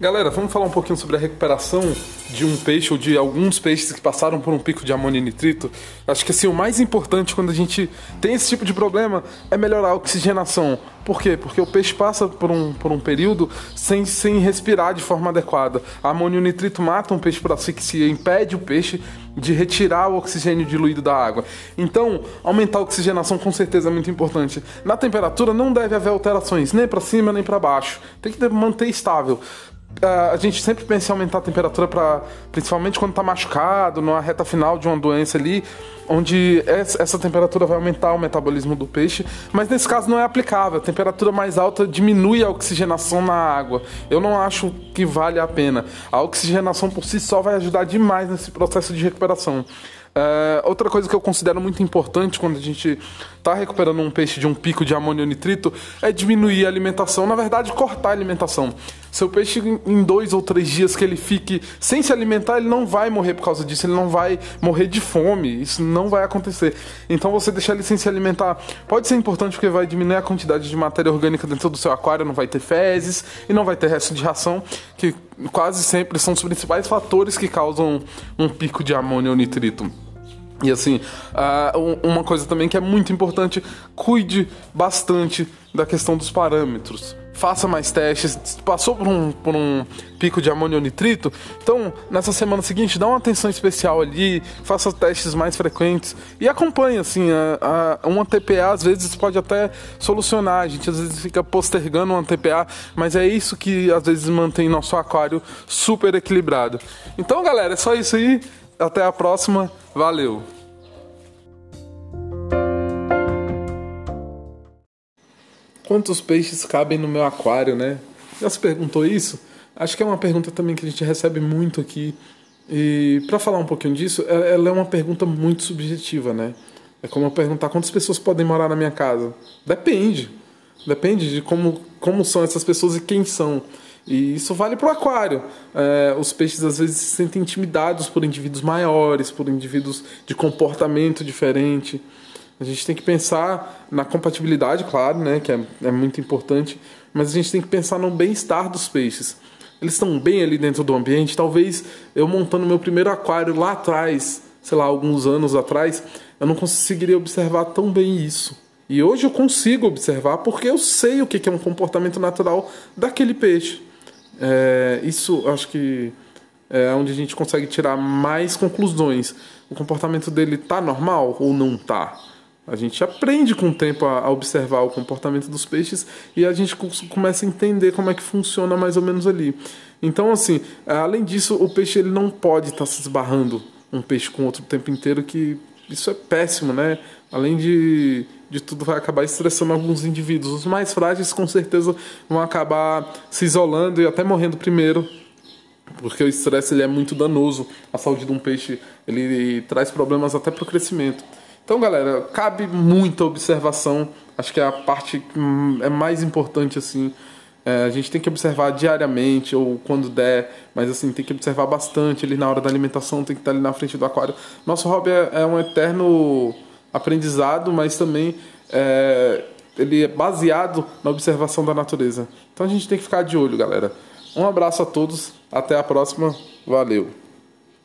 Galera, vamos falar um pouquinho sobre a recuperação de um peixe ou de alguns peixes que passaram por um pico de amônio e nitrito. Acho que assim, o mais importante quando a gente tem esse tipo de problema é melhorar a oxigenação. Por quê? Porque o peixe passa por um, por um período sem, sem respirar de forma adequada. A amônio e nitrito mata um peixe por asfixia, impede o peixe de retirar o oxigênio diluído da água. Então, aumentar a oxigenação com certeza é muito importante. Na temperatura não deve haver alterações, nem para cima nem para baixo. Tem que manter estável a gente sempre pensa em aumentar a temperatura para principalmente quando está machucado, numa reta final de uma doença ali, onde essa temperatura vai aumentar o metabolismo do peixe, mas nesse caso não é aplicável. A temperatura mais alta diminui a oxigenação na água. Eu não acho que vale a pena. A oxigenação por si só vai ajudar demais nesse processo de recuperação. É, outra coisa que eu considero muito importante quando a gente está recuperando um peixe de um pico de amônio nitrito é diminuir a alimentação, na verdade, cortar a alimentação. Seu peixe, em dois ou três dias que ele fique sem se alimentar, ele não vai morrer por causa disso, ele não vai morrer de fome, isso não vai acontecer. Então, você deixar ele sem se alimentar pode ser importante porque vai diminuir a quantidade de matéria orgânica dentro do seu aquário, não vai ter fezes e não vai ter resto de ração, que quase sempre são os principais fatores que causam um pico de amônio nitrito. E assim, uh, uma coisa também que é muito importante, cuide bastante da questão dos parâmetros. Faça mais testes. Passou por um, por um pico de amônio nitrito, então nessa semana seguinte dá uma atenção especial ali, faça testes mais frequentes e acompanhe assim. A, a, uma TPA às vezes pode até solucionar. A gente às vezes fica postergando uma TPA, mas é isso que às vezes mantém nosso aquário super equilibrado. Então, galera, é só isso aí. Até a próxima. Valeu! Quantos peixes cabem no meu aquário, né? Já se perguntou isso? Acho que é uma pergunta também que a gente recebe muito aqui. E para falar um pouquinho disso, é, ela é uma pergunta muito subjetiva, né? É como eu perguntar quantas pessoas podem morar na minha casa. Depende. Depende de como, como são essas pessoas e quem são. E isso vale para o aquário. É, os peixes às vezes se sentem intimidados por indivíduos maiores, por indivíduos de comportamento diferente. A gente tem que pensar na compatibilidade, claro, né, que é, é muito importante, mas a gente tem que pensar no bem-estar dos peixes. Eles estão bem ali dentro do ambiente. Talvez eu montando meu primeiro aquário lá atrás, sei lá, alguns anos atrás, eu não conseguiria observar tão bem isso. E hoje eu consigo observar porque eu sei o que é um comportamento natural daquele peixe. É, isso acho que é onde a gente consegue tirar mais conclusões. O comportamento dele tá normal ou não tá? A gente aprende com o tempo a, observar o comportamento dos peixes e a gente começa a entender como é que funciona mais ou menos ali. Então, assim, além disso, o peixe ele não pode estar tá se esbarrando um peixe com outro o tempo inteiro, que isso é péssimo, né? Além de, de tudo, vai acabar estressando alguns indivíduos. Os mais frágeis, com certeza, vão acabar se isolando e até morrendo primeiro, porque o estresse ele é muito danoso. A saúde de um peixe ele traz problemas até para o crescimento. Então, galera, cabe muita observação. Acho que é a parte que é mais importante assim. É, a gente tem que observar diariamente ou quando der, mas assim, tem que observar bastante ali na hora da alimentação, tem que estar ali na frente do aquário. Nosso hobby é, é um eterno aprendizado, mas também é, ele é baseado na observação da natureza. Então a gente tem que ficar de olho, galera. Um abraço a todos, até a próxima, valeu!